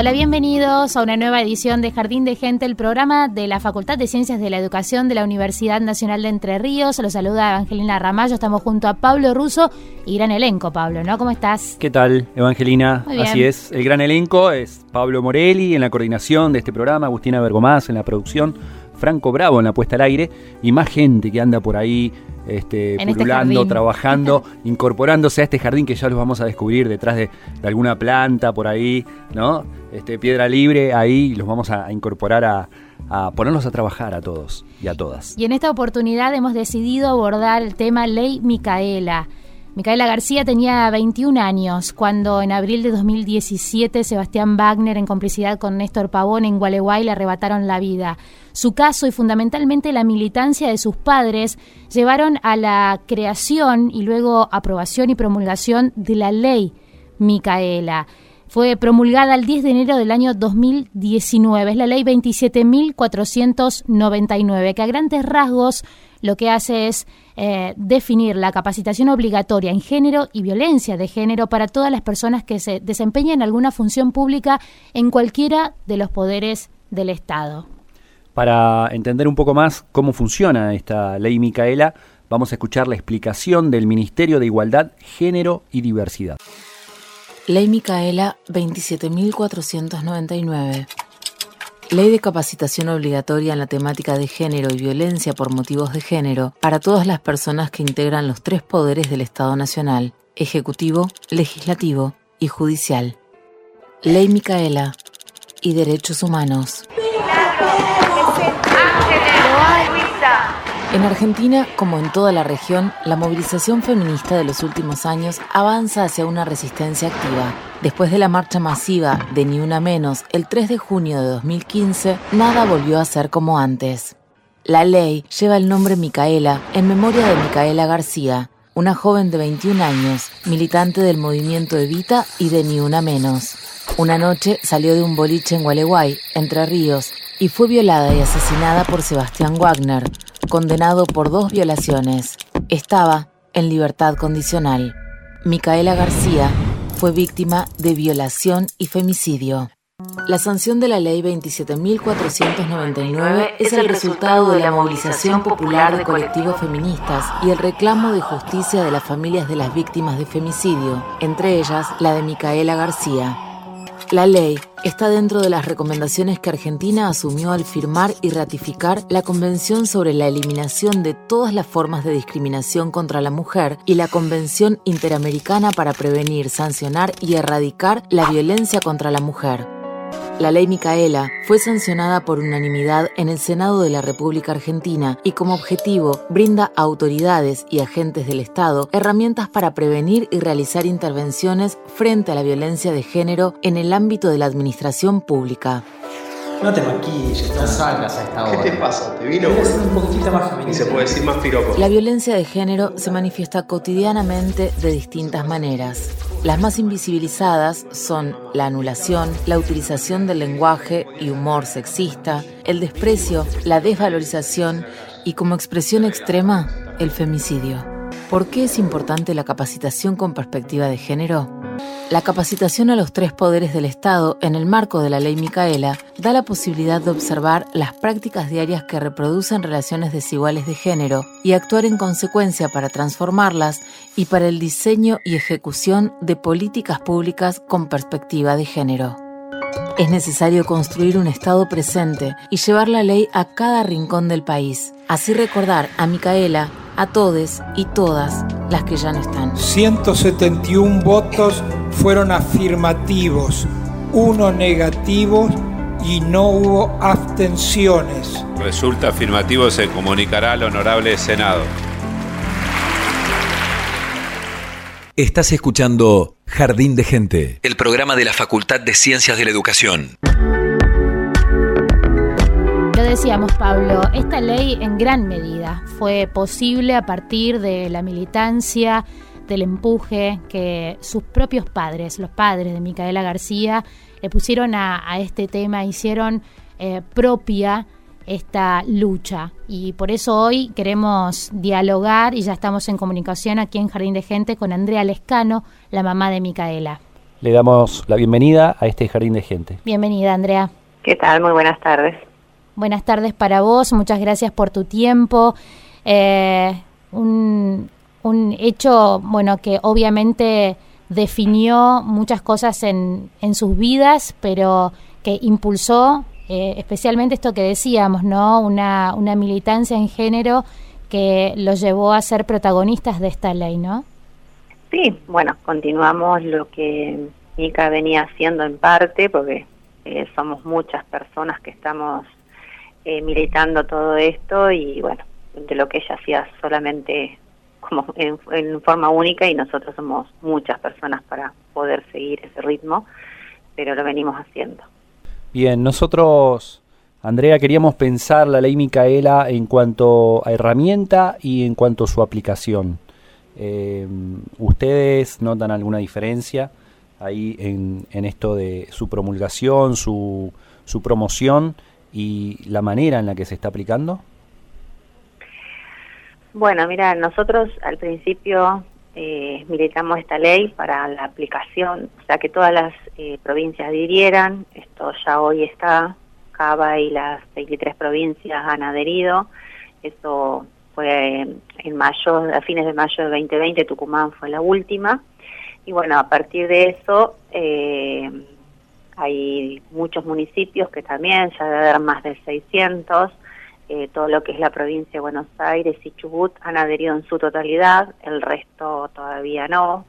Hola, bienvenidos a una nueva edición de Jardín de Gente, el programa de la Facultad de Ciencias de la Educación de la Universidad Nacional de Entre Ríos. Los saluda Evangelina Ramallo, estamos junto a Pablo Russo y gran elenco, Pablo, ¿no? ¿Cómo estás? ¿Qué tal, Evangelina? Así es, el gran elenco es Pablo Morelli en la coordinación de este programa, Agustina Bergomás en la producción, Franco Bravo en la puesta al aire y más gente que anda por ahí este, este pululando, trabajando, incorporándose a este jardín que ya los vamos a descubrir detrás de, de alguna planta por ahí, ¿no? Este, piedra libre, ahí los vamos a, incorporar a, a ponerlos a trabajar a todos y a todas. Y en esta oportunidad hemos decidido abordar el tema Ley Micaela. Micaela García tenía 21 años cuando en abril de 2017 Sebastián Wagner, en complicidad con Néstor Pavón en Gualeguay, le arrebataron la vida. Su caso y fundamentalmente la militancia de sus padres llevaron a la creación y luego aprobación y promulgación de la ley Micaela. Fue promulgada el 10 de enero del año 2019. Es la ley 27.499, que a grandes rasgos lo que hace es eh, definir la capacitación obligatoria en género y violencia de género para todas las personas que se desempeñen alguna función pública en cualquiera de los poderes del Estado. Para entender un poco más cómo funciona esta ley Micaela, vamos a escuchar la explicación del Ministerio de Igualdad, Género y Diversidad. Ley Micaela 27.499. Ley de capacitación obligatoria en la temática de género y violencia por motivos de género para todas las personas que integran los tres poderes del Estado Nacional, Ejecutivo, Legislativo y Judicial. Ley Micaela y Derechos Humanos. En Argentina, como en toda la región, la movilización feminista de los últimos años avanza hacia una resistencia activa. Después de la marcha masiva de Ni Una Menos el 3 de junio de 2015, nada volvió a ser como antes. La ley lleva el nombre Micaela en memoria de Micaela García, una joven de 21 años, militante del movimiento Evita y de Ni Una Menos. Una noche salió de un boliche en Gualeguay, Entre Ríos, y fue violada y asesinada por Sebastián Wagner, condenado por dos violaciones. Estaba en libertad condicional. Micaela García fue víctima de violación y femicidio. La sanción de la Ley 27.499 es el resultado de la movilización popular de colectivos feministas y el reclamo de justicia de las familias de las víctimas de femicidio, entre ellas la de Micaela García. La ley está dentro de las recomendaciones que Argentina asumió al firmar y ratificar la Convención sobre la Eliminación de todas las formas de discriminación contra la mujer y la Convención Interamericana para prevenir, sancionar y erradicar la violencia contra la mujer. La ley Micaela fue sancionada por unanimidad en el Senado de la República Argentina y como objetivo brinda a autoridades y agentes del Estado herramientas para prevenir y realizar intervenciones frente a la violencia de género en el ámbito de la administración pública. No te maquilles, no salgas a esta hora. ¿Qué te pasa? ¿Te vino? un poquitito más femenino. Y se puede decir más piropo. La violencia de género se manifiesta cotidianamente de distintas maneras. Las más invisibilizadas son la anulación, la utilización del lenguaje y humor sexista, el desprecio, la desvalorización y como expresión extrema, el femicidio. ¿Por qué es importante la capacitación con perspectiva de género? La capacitación a los tres poderes del Estado en el marco de la ley Micaela da la posibilidad de observar las prácticas diarias que reproducen relaciones desiguales de género y actuar en consecuencia para transformarlas y para el diseño y ejecución de políticas públicas con perspectiva de género. Es necesario construir un Estado presente y llevar la ley a cada rincón del país. Así recordar a Micaela, a todes y todas las que ya no están. 171 votos fueron afirmativos, uno negativo y no hubo abstenciones. Resulta afirmativo se comunicará al honorable Senado. Estás escuchando Jardín de Gente, el programa de la Facultad de Ciencias de la Educación. Decíamos, Pablo, esta ley en gran medida fue posible a partir de la militancia, del empuje que sus propios padres, los padres de Micaela García, le pusieron a, este tema, hicieron eh, propia esta lucha. Y por eso hoy queremos dialogar y ya estamos en comunicación aquí en Jardín de Gente con Andrea Lescano, la mamá de Micaela. Le damos la bienvenida a este Jardín de Gente. Bienvenida, Andrea. ¿Qué tal? Muy buenas tardes. Buenas tardes para vos, muchas gracias por tu tiempo. Eh, un, hecho, bueno, que obviamente definió muchas cosas en, en sus vidas, pero que impulsó eh, especialmente esto que decíamos, ¿no? Una, una militancia en género que los llevó a ser protagonistas de esta ley, ¿no? Sí, bueno, continuamos lo que Mica venía haciendo en parte, porque eh, somos muchas personas que estamos eh, militando todo esto y bueno, de lo que ella hacía solamente como en, forma única y nosotros somos muchas personas para poder seguir ese ritmo, pero lo venimos haciendo. Bien, nosotros, Andrea, queríamos pensar la ley Micaela en cuanto a herramienta y en cuanto a su aplicación. Eh, ¿Ustedes notan alguna diferencia ahí en, en, esto de su promulgación, su, su promoción y la manera en la que se está aplicando? Bueno, mira, nosotros al principio eh, militamos esta ley para la aplicación, o sea, que todas las eh, provincias adhirieran, esto ya hoy está, Cava y las 23 provincias han adherido, eso fue en mayo, a fines de mayo de 2020, Tucumán fue la última, y bueno, a partir de eso eh, hay muchos municipios que también, ya debe haber más de 600, eh, todo lo que es la provincia de Buenos Aires y Chubut han adherido en su totalidad, el resto todavía no,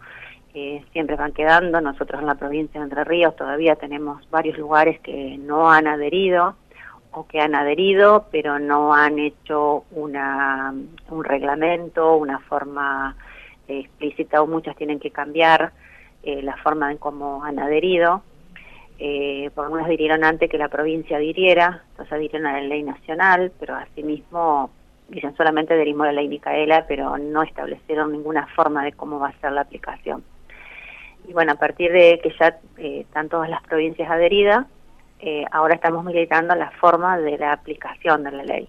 eh, siempre van quedando, nosotros en la provincia de Entre Ríos todavía tenemos varios lugares que no han adherido o que han adherido pero no han hecho una, un reglamento, una forma explícita o muchas tienen que cambiar eh, la forma en cómo han adherido eh, por algunas adhirieron antes que la provincia adhiriera, entonces adhirieron a la ley nacional, pero asimismo dicen solamente adherimos la ley Micaela, pero no establecieron ninguna forma de cómo va a ser la aplicación. Y bueno, a partir de que ya eh, están todas las provincias adheridas, eh, ahora estamos militando la forma de la aplicación de la ley.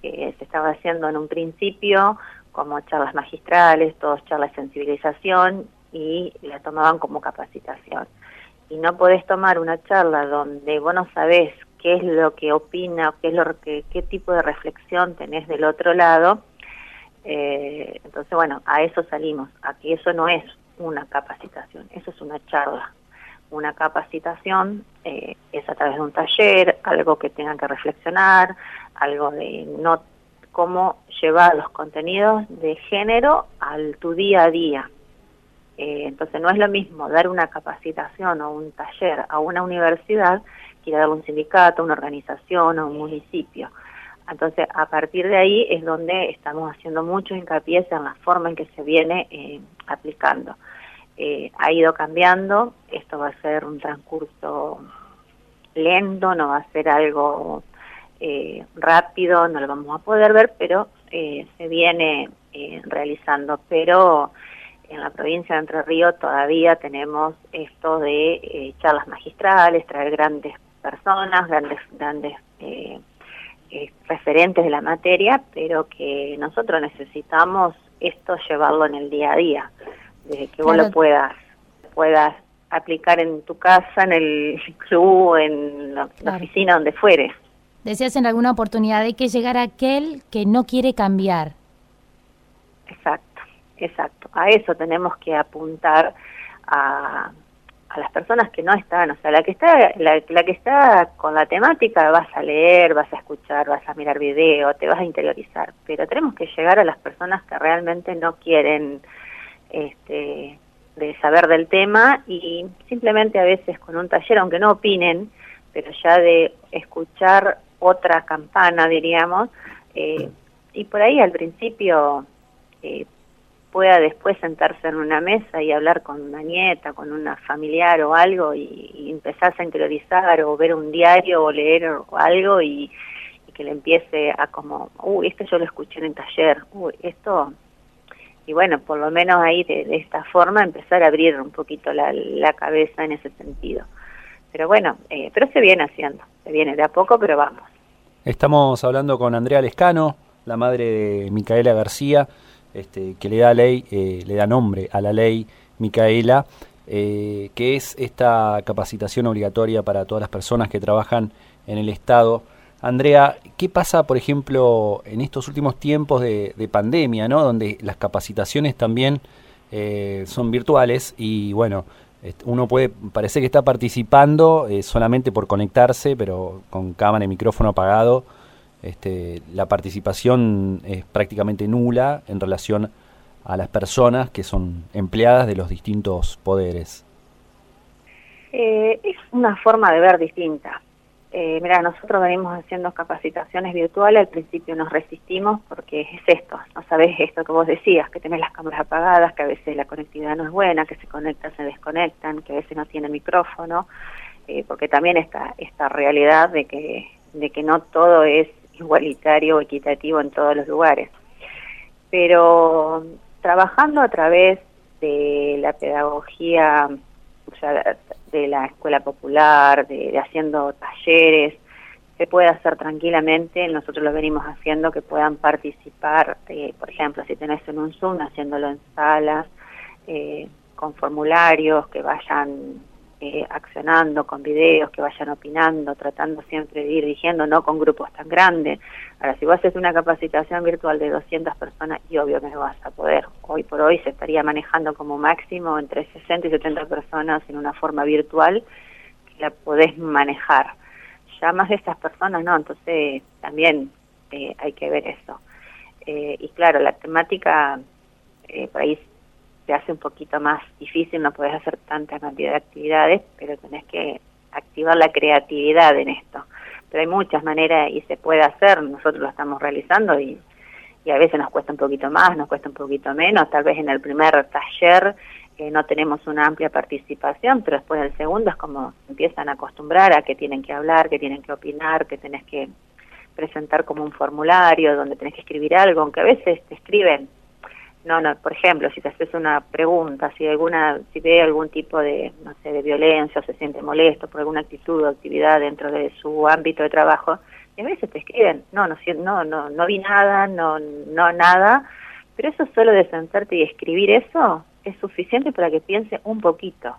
se estaba haciendo en un principio como charlas magistrales, todas charlas de sensibilización y la tomaban como capacitación y no podés tomar una charla donde vos no sabés qué es lo que opina, qué es lo que, qué tipo de reflexión tenés del otro lado, eh, entonces bueno, a eso salimos, a que eso no es una capacitación, eso es una charla. Una capacitación eh, es a través de un taller, algo que tengan que reflexionar, algo de no cómo llevar los contenidos de género al tu día a día, eh, entonces no es lo mismo dar una capacitación o un taller a una universidad que ir a dar un sindicato, una organización o un municipio. Entonces a partir de ahí es donde estamos haciendo mucho hincapié en la forma en que se viene eh, aplicando. Eh, ha ido cambiando, esto va a ser un transcurso lento, no va a ser algo eh, rápido, no lo vamos a poder ver, pero eh, se viene realizando. Pero en la provincia de Entre Ríos todavía tenemos esto de charlas magistrales, traer grandes personas, grandes, grandes referentes de la materia, pero que nosotros necesitamos esto llevarlo en el día a día, de que vos lo puedas, puedas aplicar en tu casa, en el club, en la, oficina, donde fuere. Decías en alguna oportunidad, hay que llegar a aquel que no quiere cambiar. Exacto, exacto. A eso tenemos que apuntar a, a las personas que no están, o sea, la que está, la, la, que está con la temática vas a leer, vas a escuchar, vas a mirar video, te vas a interiorizar, pero tenemos que llegar a las personas que realmente no quieren este, de saber del tema y simplemente a veces con un taller, aunque no opinen, pero ya de escuchar otra campana, diríamos, eh, y por ahí al principio eh, pueda después sentarse en una mesa y hablar con una nieta, con una familiar o algo y, y empezarse a interiorizar o ver un diario o leer algo y, que le empiece a como, uy, esto yo lo escuché en el taller, uy, esto y bueno, por lo menos ahí de, esta forma empezar a abrir un poquito la, cabeza en ese sentido. Pero bueno, eh, pero se viene haciendo, se viene de a poco, pero vamos. Estamos hablando con Andrea Lescano, la madre de Micaela García, este, que le da ley, eh, le da nombre a la ley Micaela, eh, que es esta capacitación obligatoria para todas las personas que trabajan en el Estado Andrea, ¿qué pasa, por ejemplo, en estos últimos tiempos de, pandemia, ¿no? donde las capacitaciones también eh, son virtuales y bueno, uno puede, parece que está participando solamente por conectarse, pero con cámara y micrófono apagado, este, la participación es prácticamente nula en relación a las personas que son empleadas de los distintos poderes. Eh, es una forma de ver distinta. Eh, mira, nosotros venimos haciendo capacitaciones virtuales, al principio nos resistimos porque es esto, no sabes esto que vos decías, que tenés las cámaras apagadas, que a veces la conectividad no es buena, que se conectan, se desconectan, que a veces no tiene micrófono, eh, porque también está esta realidad de que, de que no todo es igualitario o equitativo en todos los lugares. Pero trabajando a través de la pedagogía de la escuela popular, de, haciendo talleres, se puede hacer tranquilamente, nosotros lo venimos haciendo, que puedan participar, eh, por ejemplo, si tenés en un Zoom, haciéndolo en salas, eh, con formularios, que vayan eh, accionando con videos, que vayan opinando, tratando siempre de ir dirigiendo, no con grupos tan grandes. Ahora, si vos haces una capacitación virtual de 200 personas, y obvio que no vas a poder. Hoy por hoy se estaría manejando como máximo entre 60 y 70 personas en una forma virtual que la podés manejar. Ya más de estas personas, no, entonces también eh, hay que ver eso. Eh, y claro, la temática eh, por ahí se hace un poquito más difícil, no puedes hacer tanta cantidad de actividades, pero tenés que activar la creatividad en esto. Pero hay muchas maneras y se puede hacer, nosotros lo estamos realizando y, y a veces nos cuesta un poquito más, nos cuesta un poquito menos, tal vez en el primer taller eh, no tenemos una amplia participación, pero después del segundo es como empiezan a acostumbrar a que tienen que hablar, que tienen que opinar, que tenés que presentar como un formulario donde tenés que escribir algo, aunque a veces te escriben no, no, por ejemplo, si te haces una pregunta, si alguna, si ve algún tipo de, no sé, de violencia o se siente molesto por alguna actitud o actividad dentro de su ámbito de trabajo, y a veces te escriben, no, no, no, no, no vi nada, no, no nada, pero eso solo de sentarte y escribir eso es suficiente para que piense un poquito.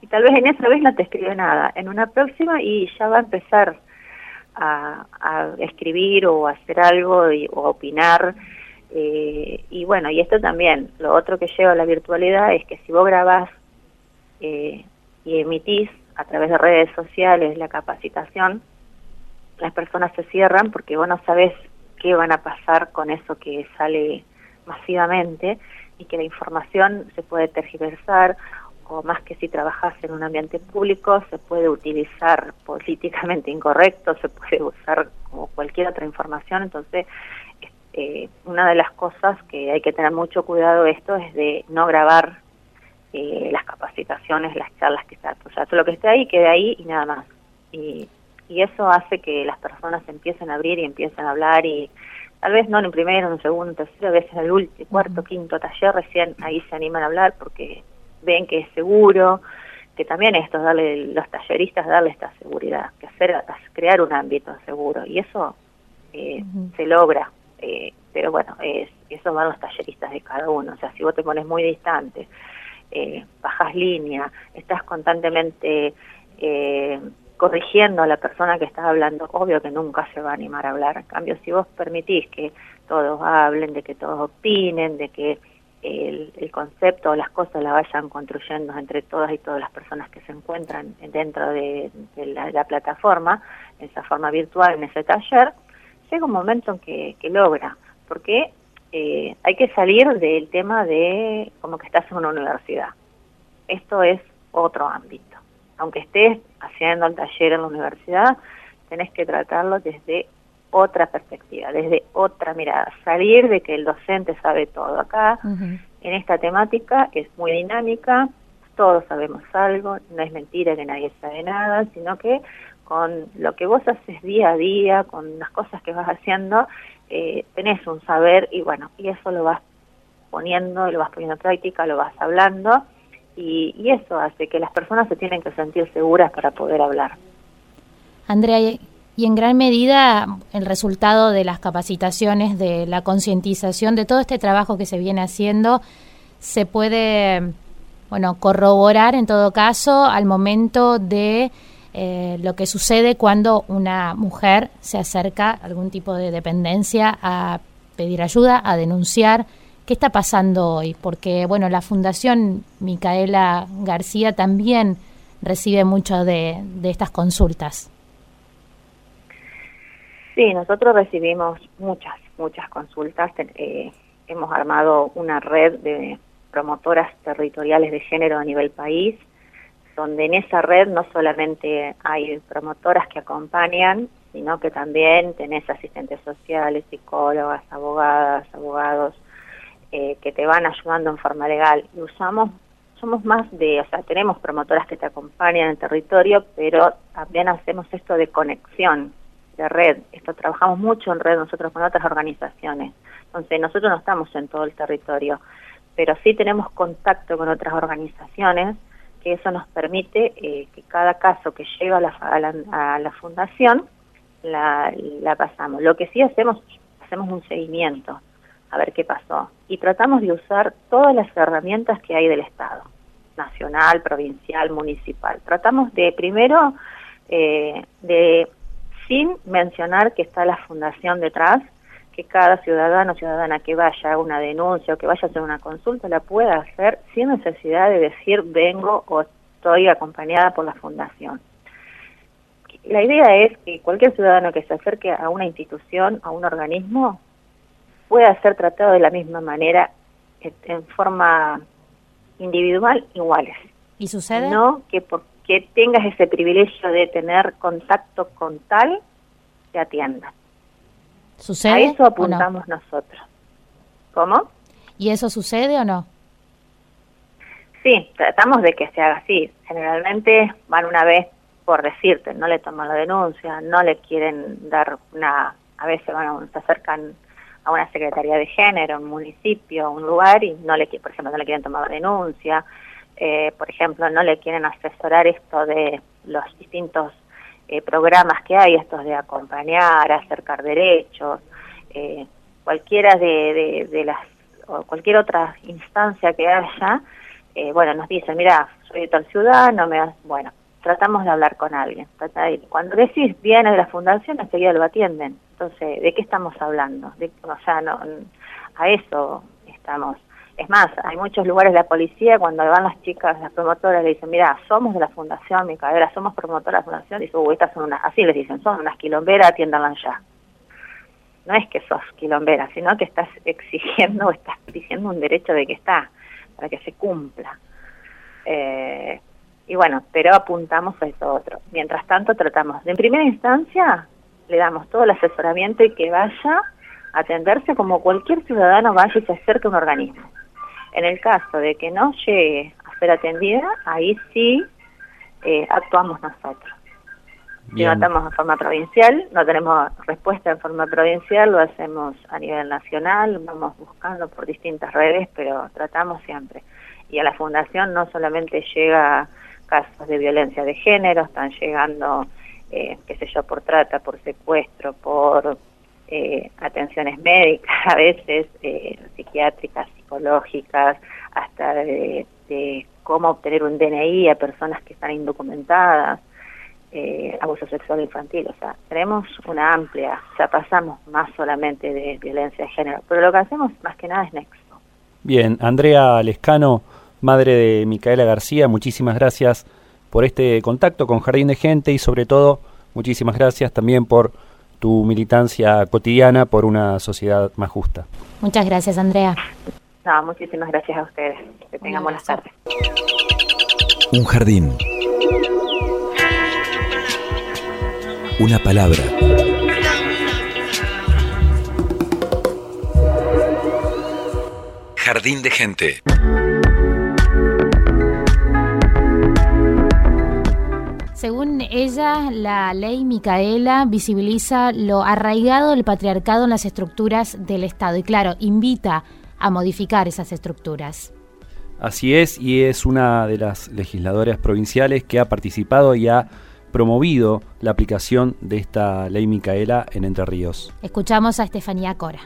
Y tal vez en esa vez no te escribe nada, en una próxima y ya va a empezar a, escribir o hacer algo y, o a opinar eh, y bueno, y esto también, lo otro que lleva a la virtualidad es que si vos grabás eh, y emitís a través de redes sociales la capacitación, las personas se cierran porque vos no sabés qué van a pasar con eso que sale masivamente y que la información se puede tergiversar o más que si trabajas en un ambiente público se puede utilizar políticamente incorrecto, se puede usar como cualquier otra información, entonces eh, una de las cosas que hay que tener mucho cuidado esto es de no grabar eh, las capacitaciones, las charlas que están. O sea, todo lo que esté ahí quede ahí y nada más. Y, y eso hace que las personas empiecen a abrir y empiecen a hablar y tal vez no en el primero, en el segundo, en el tercero, a veces en el último, cuarto, quinto taller recién ahí se animan a hablar porque ven que es seguro, que también esto darle los talleristas darle esta seguridad, que hacer crear un ámbito seguro y eso eh, se logra, eh, pero bueno, es, eso van los talleristas de cada uno, o sea, si vos te pones muy distante, eh, bajas línea, estás constantemente eh, corrigiendo a la persona que está hablando, obvio que nunca se va a animar a hablar. En cambio, si vos permitís que todos hablen, de que todos opinen, de que el, concepto o las cosas la vayan construyendo entre todas y todas las personas que se encuentran dentro de, la, plataforma, en esa forma virtual, en ese taller, llega un momento en que, logra, porque eh, hay que salir del tema de como que estás en una universidad. Esto es otro ámbito aunque estés haciendo el taller en la universidad, tenés que tratarlo desde otra perspectiva, desde otra mirada, salir de que el docente sabe todo. Acá, en esta temática, es muy dinámica, todos sabemos algo, no es mentira que nadie sabe nada, sino que con lo que vos haces día a día, con las cosas que vas haciendo, eh, tenés un saber y bueno, y eso lo vas poniendo, lo vas poniendo en práctica, lo vas hablando y, eso hace que las personas se tienen que sentir seguras para poder hablar. Andrea, y en gran medida el resultado de las capacitaciones, de la concientización, de todo este trabajo que se viene haciendo, se puede, bueno, corroborar en todo caso al momento de eh, lo que sucede cuando una mujer se acerca a algún tipo de dependencia a pedir ayuda, a denunciar, ¿Qué está pasando hoy? Porque, bueno, la Fundación Micaela García también recibe mucho de, estas consultas. Sí, nosotros recibimos muchas, muchas consultas. Eh, hemos armado una red de promotoras territoriales de género a nivel país, donde en esa red no solamente hay promotoras que acompañan, sino que también tenés asistentes sociales, psicólogas, abogadas, abogados, eh, que te van ayudando en forma legal. Y usamos, somos más de, o sea, tenemos promotoras que te acompañan en el territorio, pero también hacemos esto de conexión, de red. Esto trabajamos mucho en red nosotros con otras organizaciones. Entonces, nosotros no estamos en todo el territorio, pero sí tenemos contacto con otras organizaciones que eso nos permite eh, que cada caso que llega a la, a la, fundación la, la pasamos. Lo que sí hacemos, hacemos un seguimiento a ver qué pasó. Y tratamos de usar todas las herramientas que hay del Estado, nacional, provincial, municipal. Tratamos de, primero, eh, de, sin mencionar que está la fundación detrás, que cada ciudadano o ciudadana que vaya a una denuncia o que vaya a hacer una consulta la pueda hacer sin necesidad de decir vengo o estoy acompañada por la fundación. La idea es que cualquier ciudadano que se acerque a una institución, a un organismo, pueda ser tratado de la misma manera en forma individual iguales. ¿Y sucede? No que porque tengas ese privilegio de tener contacto con tal, te atienda. ¿Sucede? A eso apuntamos nosotros. ¿Cómo? ¿Y eso sucede o no? Sí, tratamos de que se haga así. Generalmente van una vez por decirte, no le toman la denuncia, no le quieren dar una, a veces van, se acercan a una secretaría de género, un municipio, un lugar y no le, por ejemplo, no le quieren tomar denuncia, eh, por ejemplo, no le quieren asesorar esto de los distintos eh, programas que hay, estos de acompañar, acercar derechos, eh, cualquiera de, de, las, o cualquier otra instancia que haya, bueno, nos dicen, mira, soy de tal ciudad, no me bueno, tratamos de hablar con alguien. Cuando decís viene de la fundación, enseguida lo atienden. Entonces, ¿de qué estamos hablando? De, o sea, no, a eso estamos. Es más, hay muchos lugares de la policía cuando van las chicas, las promotoras, le dicen, mira, somos de la Fundación Micaela, somos promotoras de la Fundación, y dicen, uy, estas son unas, así les dicen, son unas quilomberas, atiéndanlas ya. No es que sos quilombera, sino que estás exigiendo o estás diciendo un derecho de que está, para que se cumpla. Eh, y bueno, pero apuntamos a eso otro. Mientras tanto, tratamos en primera instancia, le damos todo el asesoramiento y que vaya a atenderse como cualquier ciudadano vaya y se acerque a un organismo. En el caso de que no llegue a ser atendida, ahí sí eh, actuamos nosotros. Si no estamos en forma provincial, no tenemos respuesta en forma provincial, lo hacemos a nivel nacional, vamos buscando por distintas redes, pero tratamos siempre. Y a la fundación no solamente llega casos de violencia de género, están llegando, eh, qué sé yo, por trata, por secuestro, por eh, atenciones médicas, a veces eh, psiquiátricas, psicológicas, hasta de, cómo obtener un DNI a personas que están indocumentadas, eh, abuso sexual infantil. O sea, tenemos una amplia, o sea, pasamos más solamente de violencia de género, pero lo que hacemos más que nada es nexo. Bien, Andrea Lescano, madre de Micaela García, muchísimas gracias por este contacto con Jardín de Gente y sobre todo muchísimas gracias también por tu militancia cotidiana por una sociedad más justa. Muchas gracias, Andrea. No, muchísimas gracias a ustedes. Que tengan buenas tardes. Un jardín. Una palabra. Jardín de gente. Según ella, la ley Micaela visibiliza lo arraigado del patriarcado en las estructuras del Estado y, claro, invita a modificar esas estructuras. Así es, y es una de las legisladoras provinciales que ha participado y ha promovido la aplicación de esta ley Micaela en Entre Ríos. Escuchamos a Estefanía Cora.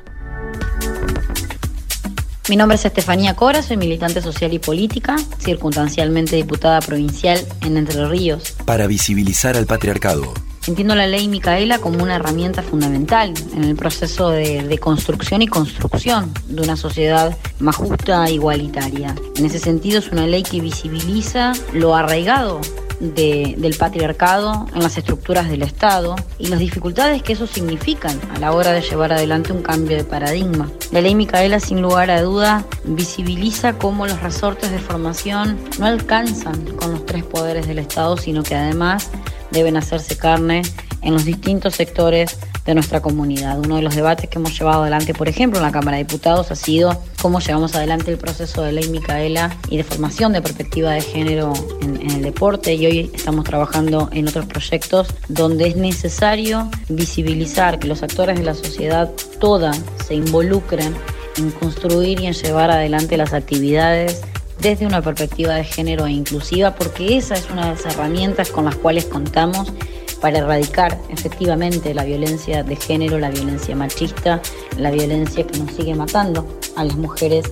Mi nombre es Estefanía Cora, soy militante social y política, circunstancialmente diputada provincial en Entre Ríos. Para visibilizar al patriarcado. Entiendo la ley Micaela como una herramienta fundamental en el proceso de, de, construcción y construcción de una sociedad más justa e igualitaria. En ese sentido es una ley que visibiliza lo arraigado del patriarcado en las estructuras del Estado y las dificultades que eso significan a la hora de llevar adelante un cambio de paradigma. La ley Micaela, sin lugar a duda, visibiliza cómo los resortes de formación no alcanzan con los tres poderes del Estado, sino que además deben hacerse carne en los distintos sectores de nuestra comunidad. Uno de los debates que hemos llevado adelante, por ejemplo, en la Cámara de Diputados ha sido cómo llevamos adelante el proceso de ley Micaela y de formación de perspectiva de género en, el deporte y hoy estamos trabajando en otros proyectos donde es necesario visibilizar que los actores de la sociedad toda se involucren en construir y en llevar adelante las actividades desde una perspectiva de género e inclusiva, porque esa es una de las herramientas con las cuales contamos para erradicar efectivamente la violencia de género, la violencia machista, la violencia que nos sigue matando a las mujeres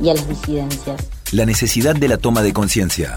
y a las disidencias. La necesidad de la toma de conciencia.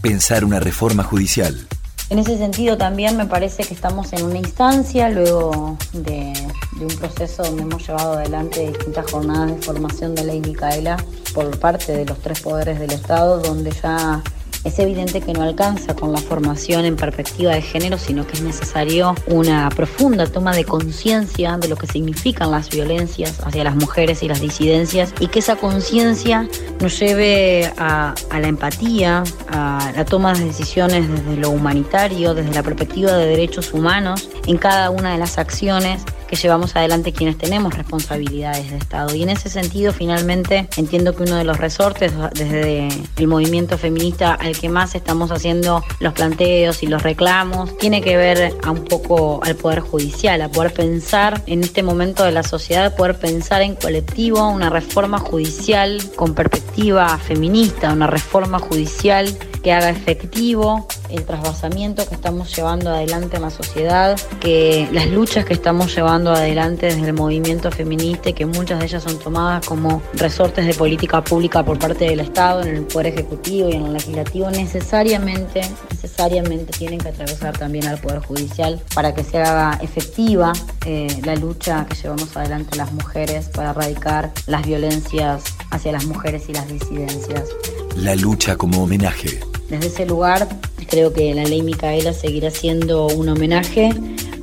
Pensar una reforma judicial. En ese sentido también me parece que estamos en una instancia, luego de, de, un proceso donde hemos llevado adelante distintas jornadas de formación de ley Micaela por parte de los tres poderes del Estado, donde ya es evidente que no alcanza con la formación en perspectiva de género, sino que es necesario una profunda toma de conciencia de lo que significan las violencias hacia las mujeres y las disidencias y que esa conciencia nos lleve a, a, la empatía, a la toma de decisiones desde lo humanitario, desde la perspectiva de derechos humanos en cada una de las acciones que llevamos adelante quienes tenemos responsabilidades de Estado. Y en ese sentido, finalmente, entiendo que uno de los resortes desde el movimiento feminista al que más estamos haciendo los planteos y los reclamos, tiene que ver a un poco al Poder Judicial, a poder pensar en este momento de la sociedad, poder pensar en colectivo una reforma judicial con perspectiva feminista, una reforma judicial que haga efectivo el trasvasamiento que estamos llevando adelante en la sociedad, que las luchas que estamos llevando adelante desde el movimiento feminista y que muchas de ellas son tomadas como resortes de política pública por parte del Estado en el Poder Ejecutivo y en el Legislativo, necesariamente, necesariamente tienen que atravesar también al Poder Judicial para que se haga efectiva eh, la lucha que llevamos adelante las mujeres para erradicar las violencias hacia las mujeres y las disidencias. La lucha como homenaje. Desde ese lugar creo que la ley Micaela seguirá siendo un homenaje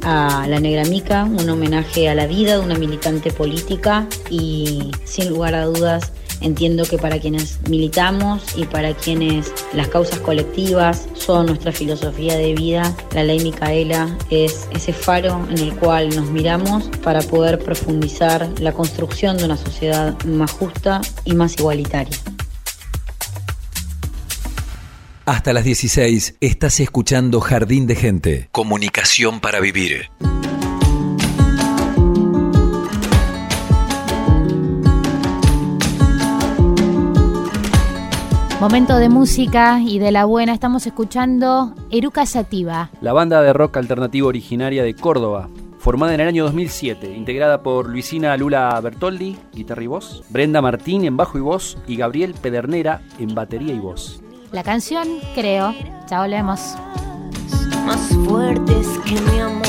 a la negra Mica, un homenaje a la vida de una militante política y sin lugar a dudas entiendo que para quienes militamos y para quienes las causas colectivas son nuestra filosofía de vida, la ley Micaela es ese faro en el cual nos miramos para poder profundizar la construcción de una sociedad más justa y más igualitaria. Hasta las 16 estás escuchando Jardín de Gente. Comunicación para vivir. Momento de música y de la buena, estamos escuchando Eruca Sativa. La banda de rock alternativo originaria de Córdoba, formada en el año 2007, integrada por Luisina Lula Bertoldi, guitarra y voz, Brenda Martín en bajo y voz y Gabriel Pedernera en batería y voz. La canción, creo, ya volvemos. Más fuertes que mi amor.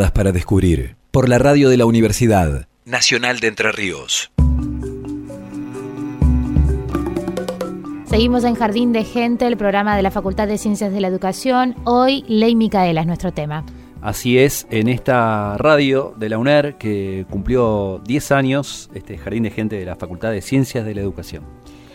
Miradas para descubrir. Por la radio de la Universidad Nacional de Entre Ríos. Seguimos en Jardín de Gente, el programa de la Facultad de Ciencias de la Educación. Hoy, Ley Micaela es nuestro tema. Así es, en esta radio de la UNER que cumplió 10 años, este Jardín de Gente de la Facultad de Ciencias de la Educación.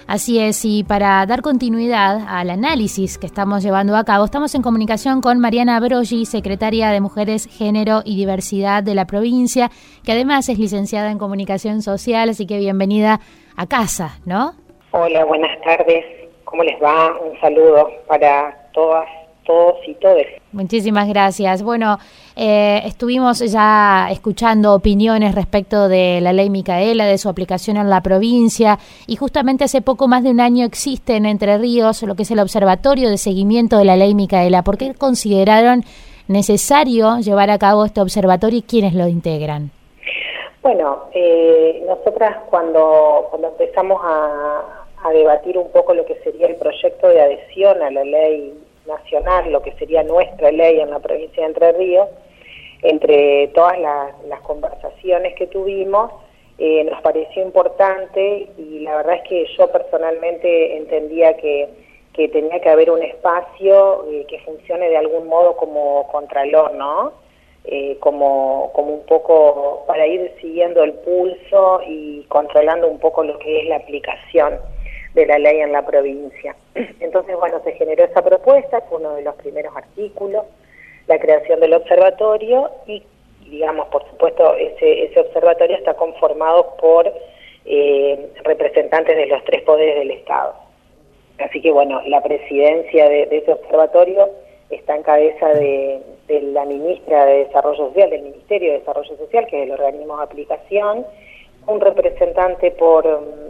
Así es, y para dar continuidad al análisis que estamos llevando a cabo, estamos en comunicación con Mariana Broggi, secretaria de Mujeres, Género y Diversidad de la provincia, que además es licenciada en Comunicación Social, así que bienvenida a casa, ¿no? Hola, buenas tardes. ¿Cómo les va? Un saludo para todas, todos y todes. Muchísimas gracias. Bueno, eh, estuvimos ya escuchando opiniones respecto de la ley Micaela, de su aplicación en la provincia, y justamente hace poco más de un año existe en Entre Ríos lo que es el Observatorio de Seguimiento de la ley Micaela. ¿Por qué consideraron necesario llevar a cabo este observatorio y quiénes lo integran? Bueno, eh, nosotras cuando, cuando empezamos a, a debatir un poco lo que sería el proyecto de adhesión a la ley nacional, lo que sería nuestra ley en la provincia de Entre Ríos, entre todas las, conversaciones que tuvimos, eh, nos pareció importante y la verdad es que yo personalmente entendía que, que tenía que haber un espacio eh, que funcione de algún modo como contralor, ¿no? Eh, como, como un poco para ir siguiendo el pulso y controlando un poco lo que es la aplicación de la ley en la provincia. Entonces, bueno, se generó esa propuesta, fue uno de los primeros artículos, la creación del observatorio y, digamos, por supuesto, ese, observatorio está conformado por eh, representantes de los tres poderes del Estado. Así que, bueno, la presidencia de, ese observatorio está en cabeza de, de la ministra de Desarrollo Social, del Ministerio de Desarrollo Social, que es el organismo de aplicación, un representante por,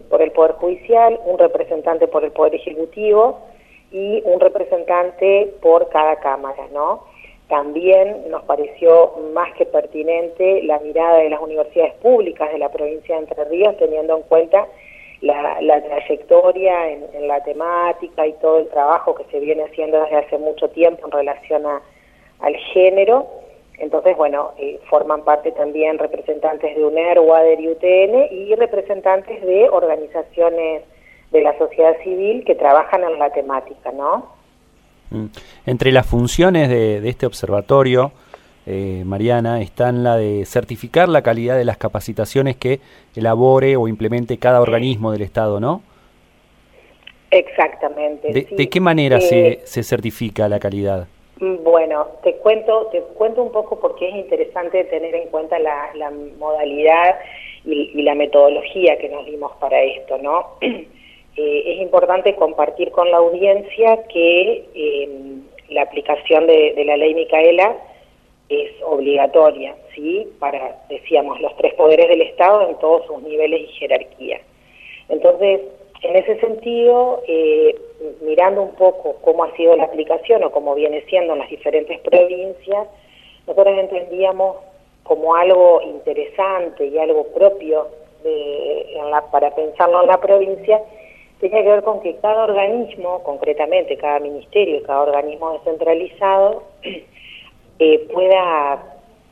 por el Poder Judicial, un representante por el Poder Ejecutivo y un representante por cada cámara, ¿no? También nos pareció más que pertinente la mirada de las universidades públicas de la provincia de Entre Ríos, teniendo en cuenta la, trayectoria en, la temática y todo el trabajo que se viene haciendo desde hace mucho tiempo en relación a, al género. Entonces, bueno, eh, forman parte también representantes de UNER, UADER y UTN y representantes de organizaciones de la sociedad civil que trabajan en la temática, ¿no? Mm. Entre las funciones de, este observatorio, eh, Mariana, están la de certificar la calidad de las capacitaciones que elabore o implemente cada organismo del Estado, ¿no? Exactamente. ¿De, qué manera se, eh, se certifica la calidad? Bueno, te cuento, te cuento un poco porque es interesante tener en cuenta la, modalidad y, la metodología que nos dimos para esto, ¿no? Eh, es importante compartir con la audiencia que em, la aplicación de, la ley Micaela es obligatoria, ¿sí? Para, decíamos, los tres poderes del Estado en todos sus niveles y jerarquía. Entonces, en ese sentido, eh, mirando un poco cómo ha sido la aplicación o cómo viene siendo en las diferentes provincias, nosotros entendíamos como algo interesante y algo propio para pensarlo en la provincia, tenía que ver con que cada organismo, concretamente cada ministerio cada organismo descentralizado, eh, pueda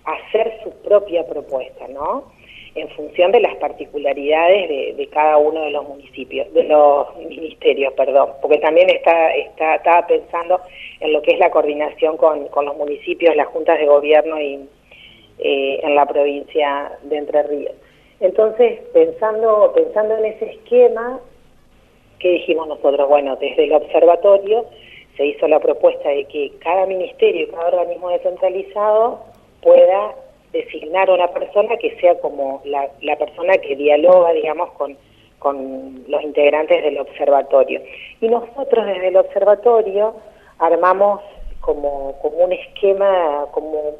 hacer su propia propuesta, ¿no? en función de las particularidades de, cada uno de los municipios, de los ministerios, perdón, porque también está, está, estaba pensando en lo que es la coordinación con, los municipios, las juntas de gobierno y eh, en la provincia de Entre Ríos. Entonces, pensando, pensando en ese esquema, ¿qué dijimos nosotros? Bueno, desde el observatorio se hizo la propuesta de que cada ministerio, cada organismo descentralizado pueda designar una persona que sea como la, la persona que dialoga, digamos, con, con los integrantes del observatorio. Y nosotros desde el observatorio armamos como, como un esquema, como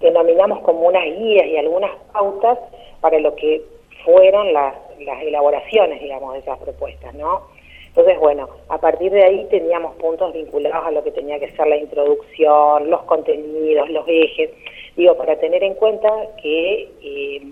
denominamos como unas guías y algunas pautas para lo que fueron las, las elaboraciones, digamos, de esas propuestas, ¿no? Entonces, bueno, a partir de ahí teníamos puntos vinculados a lo que tenía que ser la introducción, los contenidos, los ejes, digo, para tener en cuenta que eh,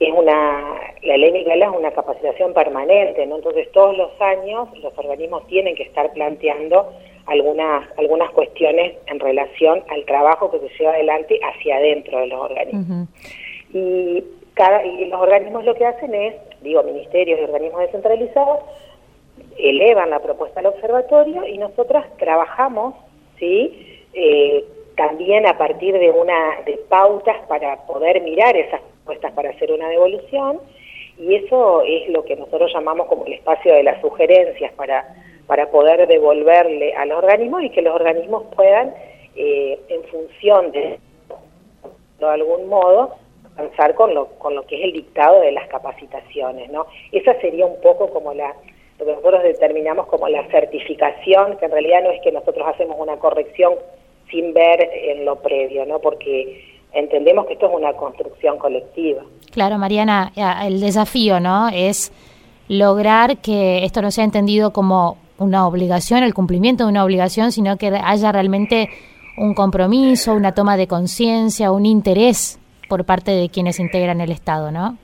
es una, la ley Miguel es una capacitación permanente, ¿no? Entonces todos los años los organismos tienen que estar planteando algunas, algunas cuestiones en relación al trabajo que se lleva adelante hacia adentro de los organismos. y, cada, y los organismos lo que hacen es, digo, ministerios y organismos descentralizados, elevan la propuesta al observatorio y nosotras trabajamos, ¿sí? Eh, también a partir de una de pautas para poder mirar esas propuestas para hacer una devolución y eso es lo que nosotros llamamos como el espacio de las sugerencias para, para poder devolverle a los organismos y que los organismos puedan, eh, en función de, de algún modo, avanzar con lo, con lo que es el dictado de las capacitaciones. ¿no? Esa sería un poco como la, lo que nosotros determinamos como la certificación, que en realidad no es que nosotros hacemos una corrección sin ver en lo previo, ¿no? Porque entendemos que esto es una construcción colectiva. Claro, Mariana, el desafío, ¿no? Es lograr que esto no sea entendido como una obligación, el cumplimiento de una obligación, sino que haya realmente un compromiso, una toma de conciencia, un interés por parte de quienes integran el Estado, ¿no?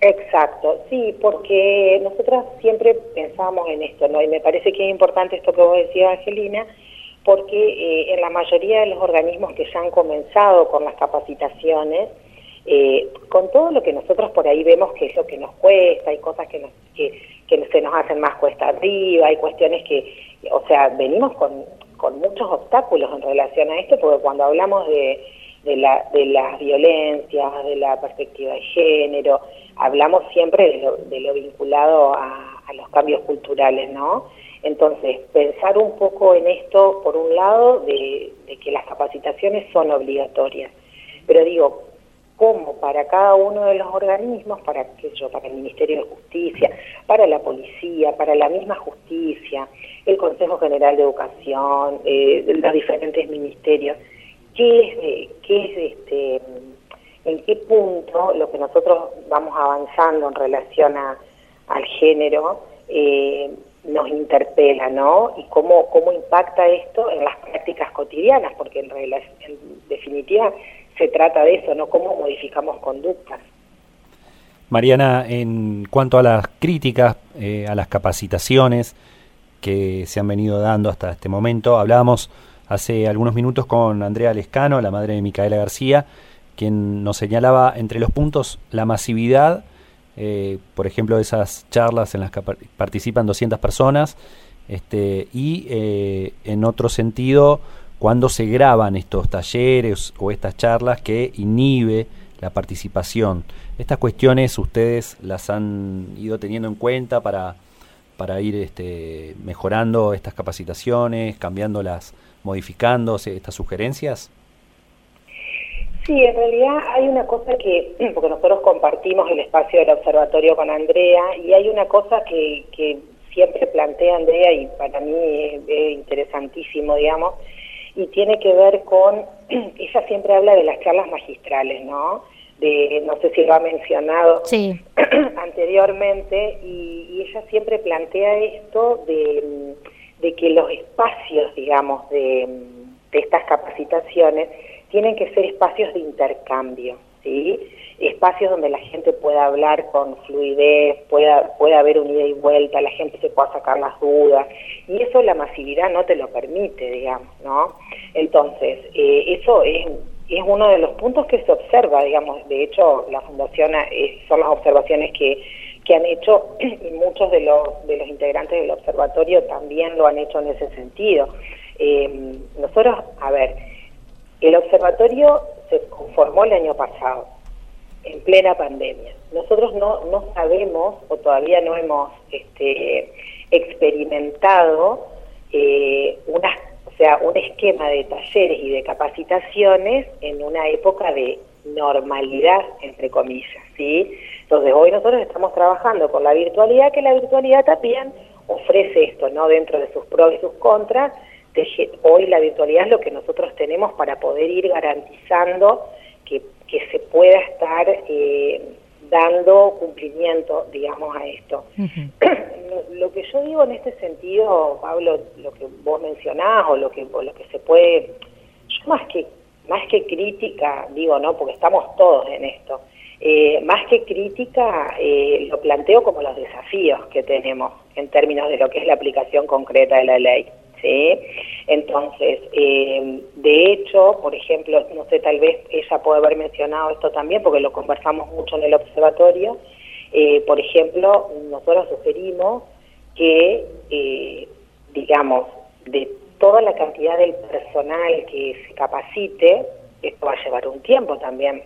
Exacto, sí, porque nosotros siempre pensamos en esto, ¿no? Y me parece que es importante esto que vos decías, Angelina, porque eh, en la mayoría de los organismos que ya han comenzado con las capacitaciones, eh, con todo lo que nosotros por ahí vemos que es lo que nos cuesta, hay cosas que, nos, que, que se nos hacen más cuesta arriba, hay cuestiones que, o sea, venimos con, con muchos obstáculos en relación a esto, porque cuando hablamos de, de, la, de las violencias, de la perspectiva de género, hablamos siempre de lo, de vinculado a, los cambios culturales, ¿no? Entonces, pensar un poco en esto, por un lado, de, que las capacitaciones son obligatorias. Pero digo, ¿cómo para cada uno de los organismos, para, qué yo, para el Ministerio de Justicia, para la policía, para la misma justicia, el Consejo General de Educación, eh, los diferentes ministerios, ¿qué es, qué es este, en qué punto lo que nosotros vamos avanzando en relación a, al género? Eh, nos interpela, ¿no? Y cómo, cómo impacta esto en las prácticas cotidianas, porque en, en definitiva se trata de eso, ¿no? Cómo modificamos conductas. Mariana, en cuanto a las críticas, eh, a las capacitaciones que se han venido dando hasta este momento, hablábamos hace algunos minutos con Andrea Lescano, la madre de Micaela García, quien nos señalaba entre los puntos la masividad, eh, por ejemplo, de esas charlas en las que par- participan 200 personas, este, y eh, en otro sentido, cuando se graban estos talleres o estas charlas que inhibe la participación. Estas cuestiones ustedes las han ido teniendo en cuenta para, para ir este, mejorando estas capacitaciones, cambiándolas, modificándose estas sugerencias. Sí, en realidad hay una cosa que, porque nosotros compartimos el espacio del observatorio con Andrea, y hay una cosa que, que siempre plantea Andrea y para mí es, es interesantísimo, digamos, y tiene que ver con, ella siempre habla de las charlas magistrales, ¿no? De, no sé si lo ha mencionado Sí. anteriormente, y, y ella siempre plantea esto de, de que los espacios, digamos, de, estas capacitaciones tienen que ser espacios de intercambio, ¿sí? Espacios donde la gente pueda hablar con fluidez, pueda, pueda haber un ida y vuelta, la gente se pueda sacar las dudas, y eso la masividad no te lo permite, digamos, ¿no? Entonces, eh, eso es, es uno de los puntos que se observa, digamos, de hecho, la Fundación eh, son las observaciones que, que han hecho y muchos de los, de los integrantes del observatorio también lo han hecho en ese sentido. Eh, nosotros, a ver, el observatorio se conformó el año pasado, en plena pandemia. Nosotros no, no sabemos o todavía no hemos este, experimentado eh, una, o sea, un esquema de talleres y de capacitaciones en una época de normalidad, entre comillas, ¿sí? Entonces hoy nosotros estamos trabajando con la virtualidad, que la virtualidad también ofrece esto, ¿no? Dentro de sus pros y sus contras, hoy la virtualidad es lo que nosotros tenemos para poder ir garantizando que, que se pueda estar eh, dando cumplimiento, digamos, a esto. lo, lo que yo digo en este sentido, Pablo, lo que vos mencionás o lo que, o lo que se puede, yo más que, más que crítica, digo, ¿no? Porque estamos todos en esto. Eh, más que crítica, eh, lo planteo como los desafíos que tenemos en términos de lo que es la aplicación concreta de la ley. ¿sí? Entonces, eh, de hecho, por ejemplo, no sé, tal vez ella puede haber mencionado esto también, porque lo conversamos mucho en el observatorio. Por ejemplo, nosotros sugerimos que, digamos, de toda la cantidad del personal que se capacite, esto va a llevar un tiempo también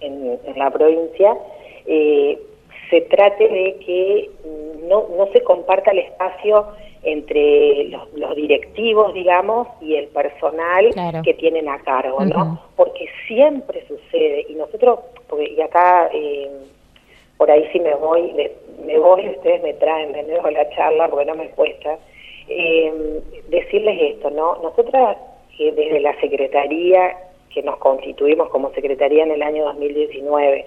en, en la provincia, eh, se trate de que no, no se comparta el espacio entre los, los directivos, digamos, y el personal Claro. que tienen a cargo, ¿no? Porque siempre sucede, y nosotros, porque, y acá eh, por ahí sí me voy, me voy, ustedes me traen de nuevo la charla, porque no me cuesta, eh, decirles esto, ¿no? Nosotras eh, desde la Secretaría, que nos constituimos como Secretaría en el año 2019,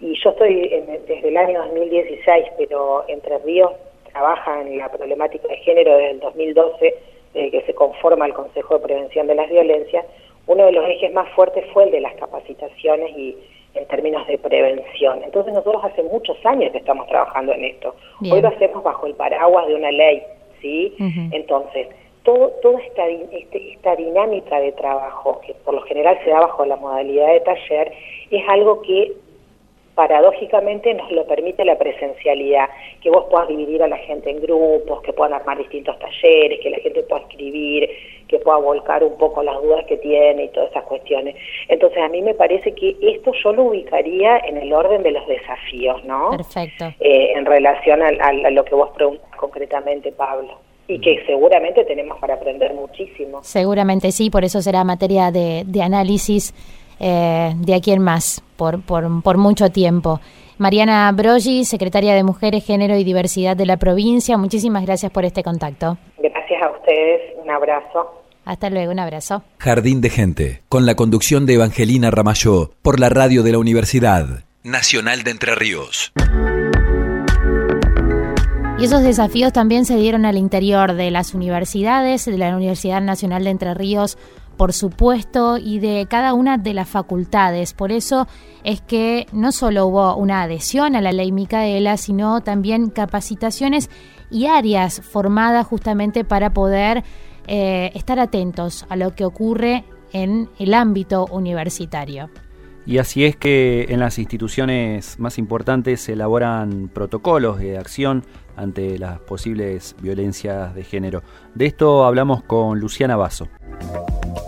y yo estoy en- desde el año 2016, pero Entre Ríos trabaja en la problemática de género desde el 2012, desde que se conforma el Consejo de Prevención de las Violencias, uno de los ejes más fuertes fue el de las capacitaciones y en términos de prevención. Entonces nosotros hace muchos años que estamos trabajando en esto. Bien. Hoy lo hacemos bajo el paraguas de una ley, ¿sí? Entonces, todo, toda esta, este- esta dinámica de trabajo, que por lo general se da bajo la modalidad de taller, es algo que paradójicamente nos lo permite la presencialidad, que vos puedas dividir a la gente en grupos, que puedan armar distintos talleres, que la gente pueda escribir, que pueda volcar un poco las dudas que tiene y todas esas cuestiones. Entonces a mí me parece que esto yo lo ubicaría en el orden de los desafíos, ¿no? Perfecto. Eh, en relación a, lo que vos preguntas concretamente, Pablo, y que seguramente tenemos para aprender muchísimo. Seguramente sí, por eso será materia de, de análisis eh, de aquí en más, por, por, por mucho tiempo. Mariana Broggi, secretaria de Mujeres, Género y Diversidad de la provincia, muchísimas gracias por este contacto. Gracias a ustedes, un abrazo. Hasta luego, un abrazo. Jardín de Gente, con la conducción de Evangelina Ramayó, por la radio de la Universidad Nacional de Entre Ríos. Y esos desafíos también se dieron al interior de las universidades, de la Universidad Nacional de Entre Ríos, por supuesto, y de cada una de las facultades. Por eso es que no solo hubo una adhesión a la ley Micaela, sino también capacitaciones y áreas formadas justamente para poder eh, estar atentos a lo que ocurre en el ámbito universitario. Y así es que en las instituciones más importantes se elaboran protocolos de acción ante las posibles violencias de género. De esto hablamos con Luciana Basso.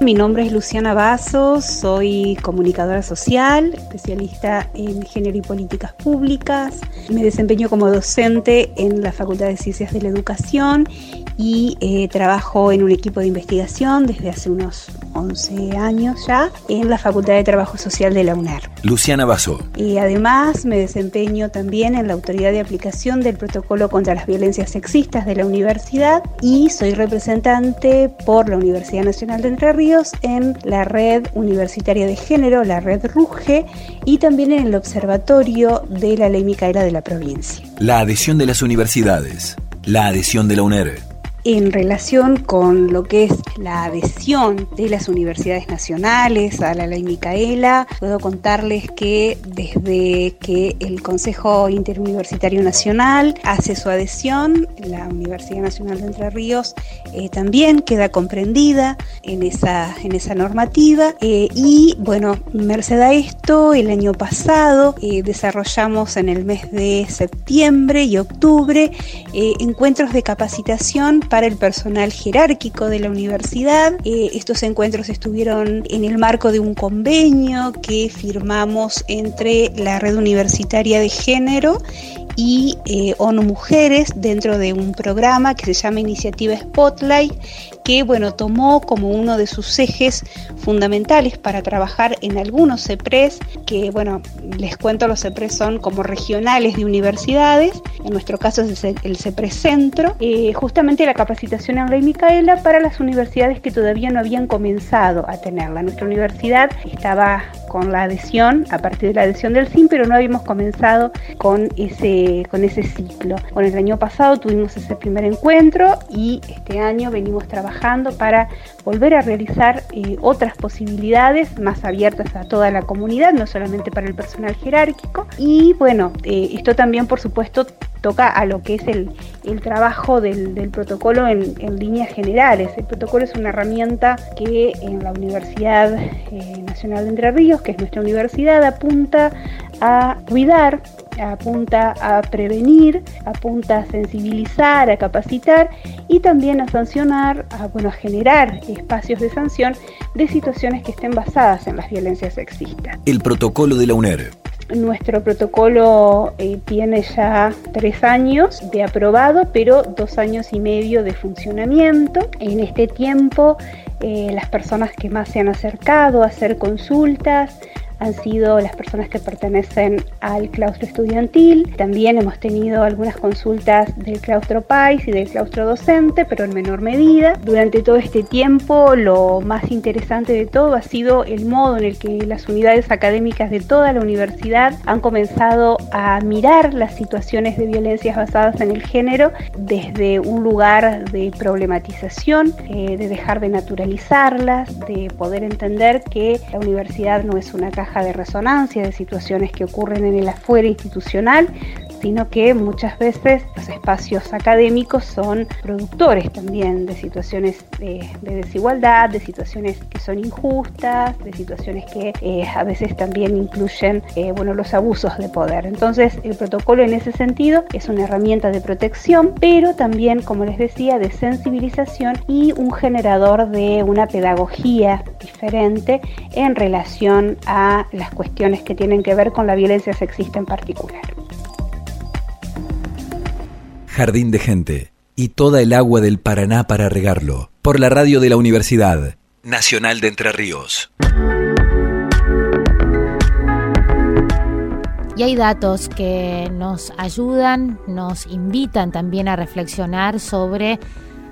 Mi nombre es Luciana Basso, soy comunicadora social, especialista en género y políticas públicas. Me desempeño como docente en la Facultad de Ciencias de la Educación y eh, trabajo en un equipo de investigación desde hace unos 11 años ya en la Facultad de Trabajo Social de la UNER. Luciana Basso. Y además me desempeño también en la autoridad de aplicación del protocolo contra las violencias sexistas de la universidad y soy representante por la Universidad Nacional de Entre En la red universitaria de género, la red RUGE, y también en el observatorio de la ley Micaela de la provincia. La adhesión de las universidades. La adhesión de la UNER en relación con lo que es la adhesión de las universidades nacionales a la ley Micaela, puedo contarles que desde que el Consejo Interuniversitario Nacional hace su adhesión, la Universidad Nacional de Entre Ríos eh, también queda comprendida en esa, en esa normativa eh, y bueno, merced a esto, el año pasado eh, desarrollamos en el mes de septiembre y octubre encuentros de capacitación para el personal jerárquico de la universidad. Eh, estos encuentros estuvieron en el marco de un convenio que firmamos entre la red universitaria de género y eh, ONU Mujeres dentro de un programa que se llama Iniciativa Spotlight, que bueno, tomó como uno de sus ejes fundamentales para trabajar en algunos CEPRES, que bueno, les cuento, los CEPRES son como regionales de universidades, en nuestro caso es el CEPRES Centro, eh, justamente la capacitación en Rey Micaela para las universidades que todavía no habían comenzado a tenerla. Nuestra universidad estaba con la adhesión, a partir de la adhesión del SIM, pero no habíamos comenzado con ese, con ese ciclo. Bueno, el año pasado tuvimos ese primer encuentro y este año venimos trabajando para volver a realizar eh, otras posibilidades más abiertas a toda la comunidad, no solamente para el personal jerárquico. Y bueno, eh, esto también por supuesto toca a lo que es el, trabajo del, protocolo en, líneas generales. El protocolo es una herramienta que en la Universidad eh, Nacional de Entre Ríos, que es nuestra universidad, apunta a cuidar, apunta a prevenir, apunta a sensibilizar, a capacitar y también a sancionar, a, bueno, a generar espacios de sanción de situaciones que estén basadas en las violencias sexistas. El protocolo de la UNER nuestro protocolo eh, tiene ya tres años de aprobado, pero dos años y medio de funcionamiento. En este tiempo, eh, las personas que más se han acercado a hacer consultas han sido las personas que pertenecen al claustro estudiantil. También hemos tenido algunas consultas del claustro PAIS y del claustro docente, pero en menor medida. Durante todo este tiempo, lo más interesante de todo ha sido el modo en el que las unidades académicas de toda la universidad han comenzado a mirar las situaciones de violencias basadas en el género desde un lugar de problematización, eh, de dejar de naturalizarlas, de poder entender que la universidad no es una caja de resonancia de situaciones que ocurren en el afuera institucional, sino que muchas veces los espacios académicos son productores también de situaciones de, desigualdad, de situaciones que son injustas, de situaciones que eh, a veces también incluyen eh, bueno, los abusos de poder. Entonces el protocolo en ese sentido es una herramienta de protección, pero también, como les decía, de sensibilización y un generador de una pedagogía diferente en relación a las cuestiones que tienen que ver con la violencia sexista en particular jardín de gente y toda el agua del Paraná para regarlo. Por la radio de la Universidad Nacional de Entre Ríos. Y hay datos que nos ayudan, nos invitan también a reflexionar sobre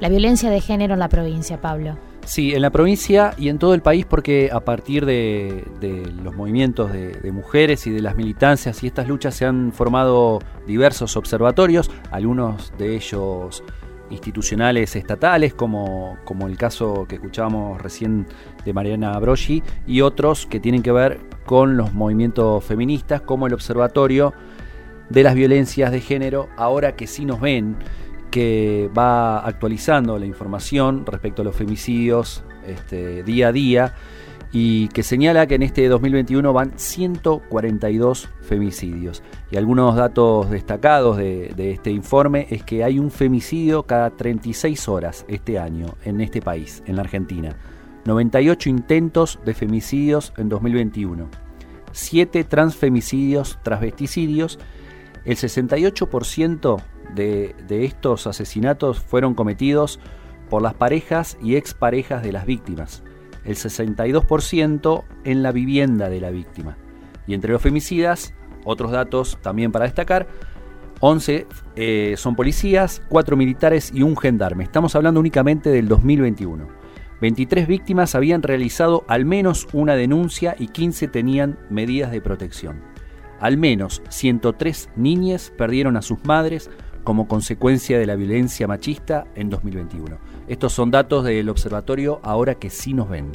la violencia de género en la provincia, Pablo. Sí, en la provincia y en todo el país porque a partir de, de los movimientos de, de, mujeres y de las militancias y estas luchas se han formado diversos observatorios, algunos de ellos institucionales estatales, como, como el caso que escuchábamos recién de Mariana Broggi, y otros que tienen que ver con los movimientos feministas, como el Observatorio de las Violencias de Género, ahora que sí nos ven, que va actualizando la información respecto a los femicidios este, día a día y que señala que en este 2021 van 142 femicidios. Y algunos datos destacados de, este informe es que hay un femicidio cada 36 horas este año en este país, en la Argentina. 98 intentos de femicidios en 2021. 7 transfemicidios, transvesticidios. El 68% de, estos asesinatos fueron cometidos por las parejas y exparejas de las víctimas el 62% en la vivienda de la víctima. Y entre los femicidas, otros datos también para destacar, 11 eh, son policías, 4 militares y un gendarme. Estamos hablando únicamente del 2021. 23 víctimas habían realizado al menos una denuncia y 15 tenían medidas de protección. Al menos 103 niñas perdieron a sus madres como consecuencia de la violencia machista en 2021. Estos son datos del observatorio ahora que sí nos ven.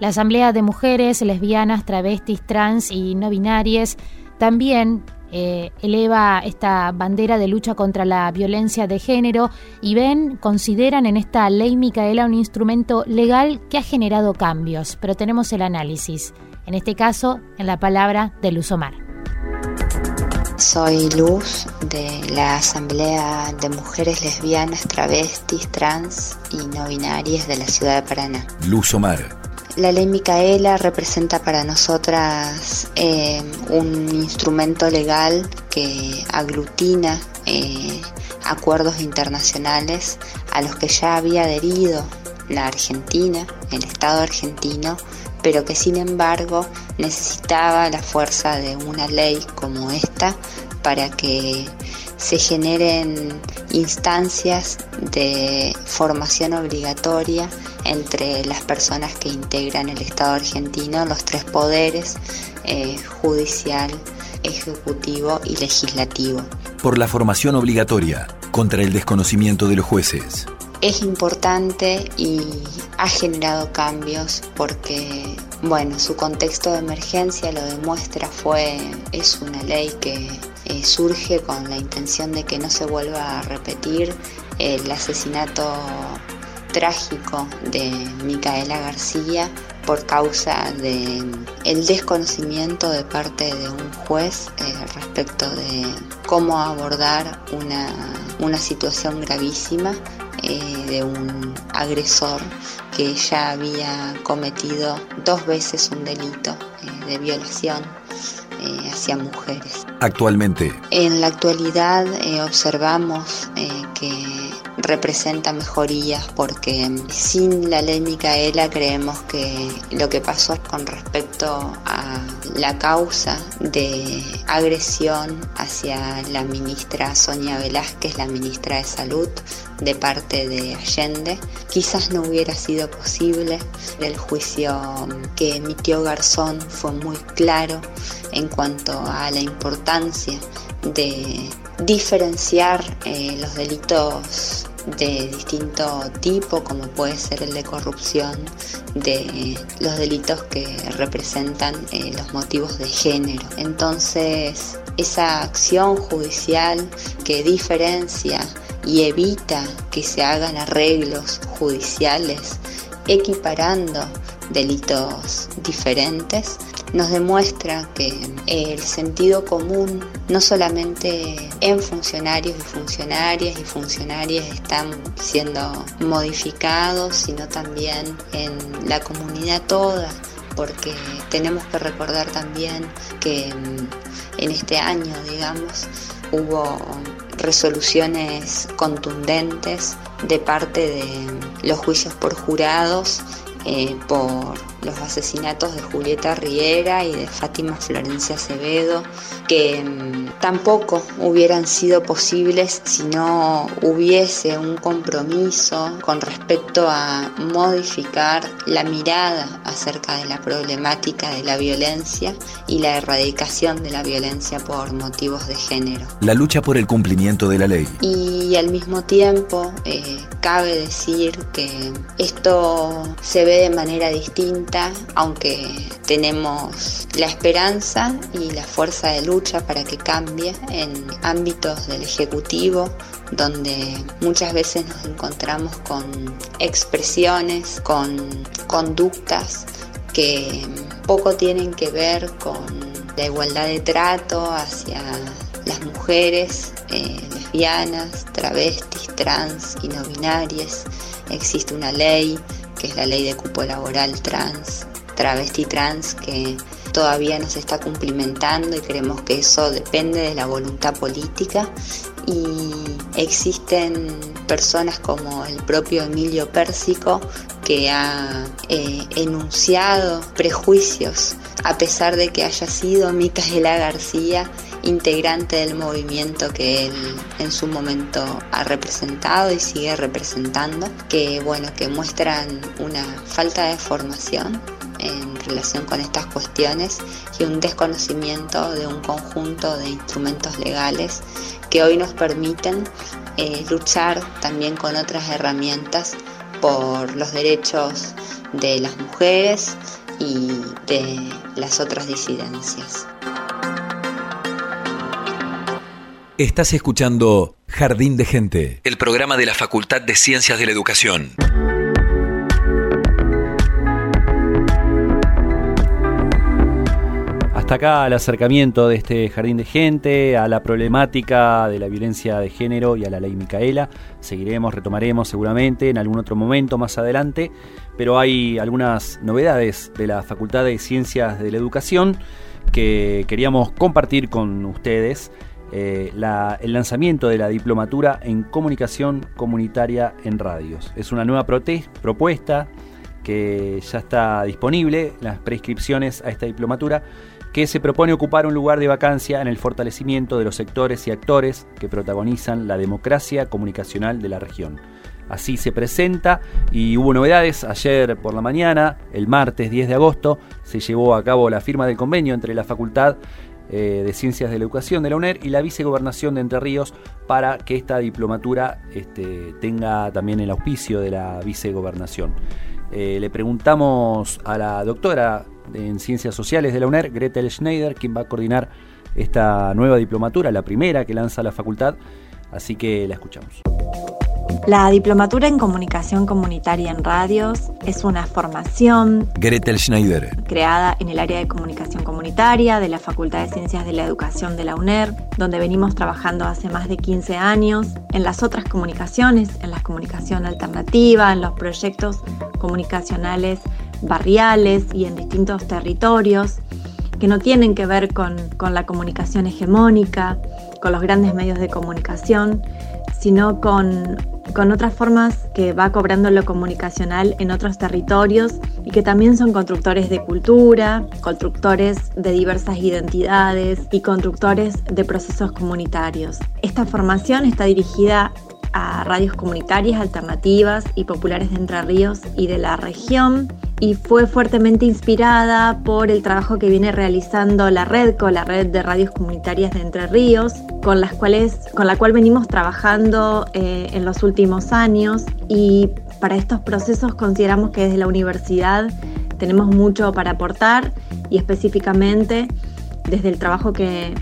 La Asamblea de Mujeres, Lesbianas, Travestis, Trans y No Binarias también eh, eleva esta bandera de lucha contra la violencia de género y ven, consideran en esta ley Micaela un instrumento legal que ha generado cambios, pero tenemos el análisis, en este caso en la palabra de Luz Omar. Soy Luz de la Asamblea de Mujeres Lesbianas, Travestis, Trans y No Binarias de la ciudad de Paraná. Luz Omar. La ley Micaela representa para nosotras eh, un instrumento legal que aglutina eh, acuerdos internacionales a los que ya había adherido la Argentina, el Estado argentino, pero que sin embargo necesitaba la fuerza de una ley como esta para que se generen instancias de formación obligatoria entre las personas que integran el Estado argentino, los tres poderes, eh, judicial, ejecutivo y legislativo. Por la formación obligatoria contra el desconocimiento de los jueces. Es importante y ha generado cambios porque, bueno, su contexto de emergencia lo demuestra, fue, es una ley que eh, surge con la intención de que no se vuelva a repetir el asesinato trágico de Micaela García por causa de el desconocimiento de parte de un juez eh, respecto de cómo abordar una, una situación gravísima eh, de un agresor que ya había cometido dos veces un delito eh, de violación eh, hacia mujeres. Actualmente. En la actualidad observamos que representa mejorías porque sin la ley Micaela creemos que lo que pasó con respecto a la causa de agresión hacia la ministra Sonia Velázquez, la ministra de Salud, de parte de Allende, quizás no hubiera sido posible. El juicio que emitió Garzón fue muy claro en cuanto a la importancia de diferenciar eh, los delitos de distinto tipo, como puede ser el de corrupción, de los delitos que representan eh, los motivos de género. Entonces, esa acción judicial que diferencia y evita que se hagan arreglos judiciales equiparando delitos diferentes, nos demuestra que el sentido común, no solamente en funcionarios y funcionarias y funcionarias están siendo modificados, sino también en la comunidad toda, porque tenemos que recordar también que mm, en este año, digamos, hubo resoluciones contundentes de parte de los juicios por jurados eh, por los asesinatos de Julieta Riera y de Fátima Florencia Acevedo, que mm, tampoco hubieran sido posibles si no hubiese un compromiso con respecto a modificar la mirada acerca de la problemática de la violencia y la erradicación de la violencia por motivos de género. La lucha por el cumplimiento de la ley. Y al mismo tiempo eh, cabe decir que esto se ve de manera distinta, aunque tenemos la esperanza y la fuerza de lucha para que cambie en ámbitos del Ejecutivo, donde muchas veces nos encontramos con expresiones, con conductas que poco tienen que ver con la igualdad de trato hacia las mujeres eh, lesbianas, travestis, trans y no binarias. Existe una ley que es la ley de cupo laboral trans, travesti trans, que todavía no se está cumplimentando y creemos que eso depende de la voluntad política. Y existen personas como el propio Emilio Pérsico que ha eh, enunciado prejuicios a pesar de que haya sido Micaela García integrante del movimiento que él en su momento ha representado y sigue representando, que bueno, que muestran una falta de formación en relación con estas cuestiones y un desconocimiento de un conjunto de instrumentos legales que hoy nos permiten eh, luchar también con otras herramientas por los derechos de las mujeres y de las otras disidencias. Estás escuchando Jardín de Gente, el programa de la Facultad de Ciencias de la Educación. Hasta acá el acercamiento de este Jardín de Gente a la problemática de la violencia de género y a la ley Micaela. Seguiremos, retomaremos seguramente en algún otro momento más adelante, pero hay algunas novedades de la Facultad de Ciencias de la Educación que queríamos compartir con ustedes. Eh, el lanzamiento de la diplomatura en comunicación comunitaria en radios. Es una nueva propuesta que ya está disponible, las prescripciones a esta diplomatura, que se propone ocupar un lugar de vacancia en el fortalecimiento de los sectores y actores que protagonizan la democracia comunicacional de la región. Así se presenta y hubo novedades. Ayer por la mañana, el martes 10 de agosto, se llevó a cabo la firma del convenio entre la Facultad eh, de Ciencias de la Educación de la UNER y la Vicegobernación de Entre Ríos para que esta diplomatura este, tenga también el auspicio de la Vicegobernación. Eh, le preguntamos a la doctora en Ciencias Sociales de la UNER, Gretel Schneider, quien va a coordinar esta nueva diplomatura, la primera que lanza la facultad, así que la escuchamos. La diplomatura en comunicación comunitaria en radios es una formación Gretel Schneider. creada en el área de comunicación comunitaria de la Facultad de Ciencias de la Educación de la UNER, donde venimos trabajando hace más de 15 años en las otras comunicaciones, en la comunicación alternativa, en los proyectos comunicacionales barriales y en distintos territorios que no tienen que ver con, con la comunicación hegemónica, con los grandes medios de comunicación, sino con, con otras formas que va cobrando lo comunicacional en otros territorios y que también son constructores de cultura, constructores de diversas identidades y constructores de procesos comunitarios. Esta formación está dirigida a radios comunitarias, alternativas y populares de Entre Ríos y de la región y fue fuertemente inspirada por el trabajo que viene realizando la REDCO, la red de radios comunitarias de Entre Ríos, con, las cuales, con la cual venimos trabajando eh, en los últimos años. Y para estos procesos consideramos que desde la universidad tenemos mucho para aportar y específicamente desde el trabajo que,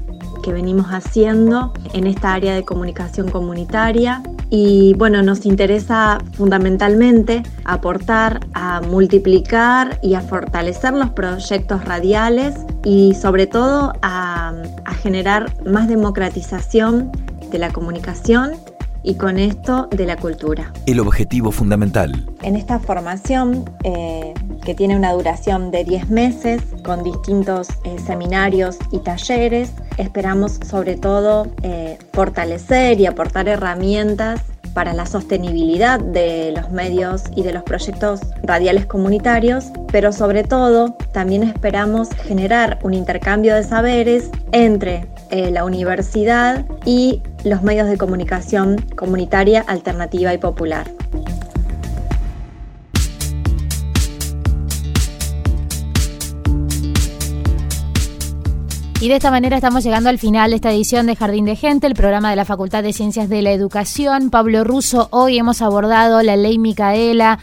que venimos haciendo en esta área de comunicación comunitaria y bueno, nos interesa fundamentalmente aportar a multiplicar y a fortalecer los proyectos radiales y sobre todo a, a generar más democratización de la comunicación y con esto de la cultura. El objetivo fundamental. En esta formación, eh, que tiene una duración de 10 meses, con distintos eh, seminarios y talleres, esperamos sobre todo eh, fortalecer y aportar herramientas para la sostenibilidad de los medios y de los proyectos radiales comunitarios, pero sobre todo también esperamos generar un intercambio de saberes entre eh, la universidad y los medios de comunicación comunitaria, alternativa y popular. Y de esta manera estamos llegando al final de esta edición de Jardín de Gente, el programa de la Facultad de Ciencias de la Educación. Pablo Russo, hoy hemos abordado la ley Micaela,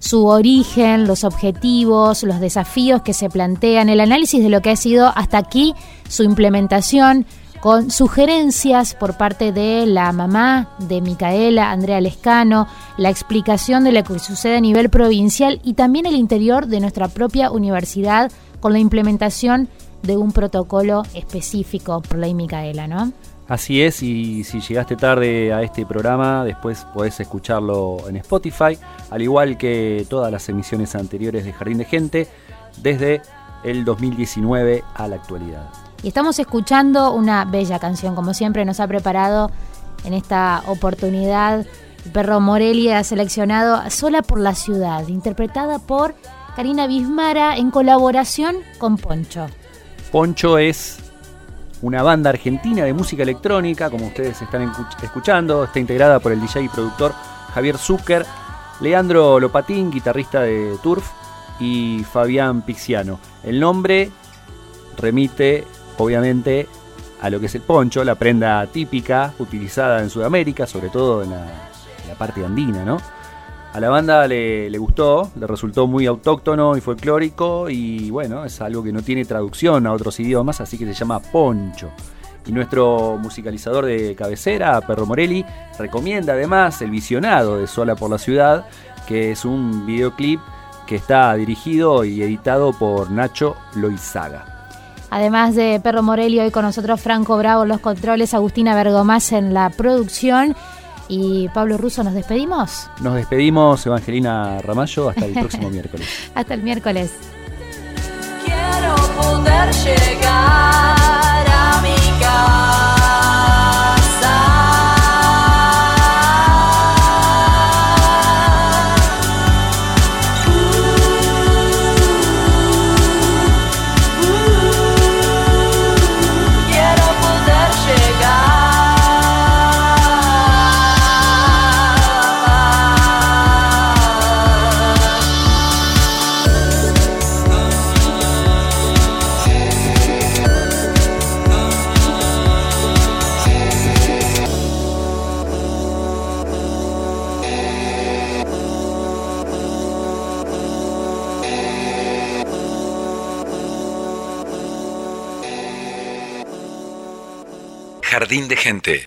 su origen, los objetivos, los desafíos que se plantean, el análisis de lo que ha sido hasta aquí su implementación con sugerencias por parte de la mamá de Micaela, Andrea Lescano, la explicación de lo que sucede a nivel provincial y también el interior de nuestra propia universidad con la implementación de un protocolo específico por ley Micaela, ¿no? Así es, y si llegaste tarde a este programa, después podés escucharlo en Spotify, al igual que todas las emisiones anteriores de Jardín de Gente, desde el 2019 a la actualidad. Y estamos escuchando una bella canción, como siempre nos ha preparado en esta oportunidad. El perro Morelli ha seleccionado Sola por la Ciudad, interpretada por Karina Bismara en colaboración con Poncho. Poncho es una banda argentina de música electrónica, como ustedes están escuchando. Está integrada por el DJ y productor Javier Zucker, Leandro Lopatín, guitarrista de Turf, y Fabián Pixiano. El nombre remite, obviamente, a lo que es el poncho, la prenda típica utilizada en Sudamérica, sobre todo en la, en la parte andina, ¿no? A la banda le, gustó, le resultó muy autóctono y folclórico y bueno, es algo que no tiene traducción a otros idiomas, así que se llama Poncho. Y nuestro musicalizador de cabecera, Perro Morelli, recomienda además el visionado de Sola por la Ciudad, que es un videoclip que está dirigido y editado por Nacho Loizaga. Además de Perro Morelli, hoy con nosotros Franco Bravo los controles, Agustina Bergomás en la producción y Pablo Russo, ¿nos despedimos? Nos despedimos, Evangelina Ramallo, hasta el próximo miércoles. Hasta el miércoles. Quiero poder llegar Jardín de Gente.